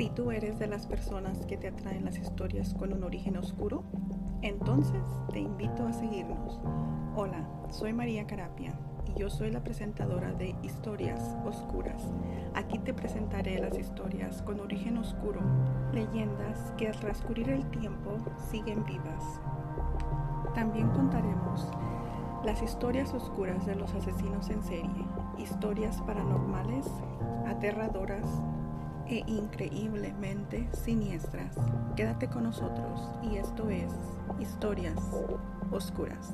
Si tú eres de las personas que te atraen las historias con un origen oscuro, entonces te invito a seguirnos. Hola, soy María Carapia y yo soy la presentadora de Historias Oscuras. Aquí te presentaré las historias con origen oscuro, leyendas que al transcurrir el tiempo siguen vivas. También contaremos las historias oscuras de los asesinos en serie, historias paranormales, aterradoras, e increíblemente siniestras. Quédate con nosotros y esto es Historias Oscuras.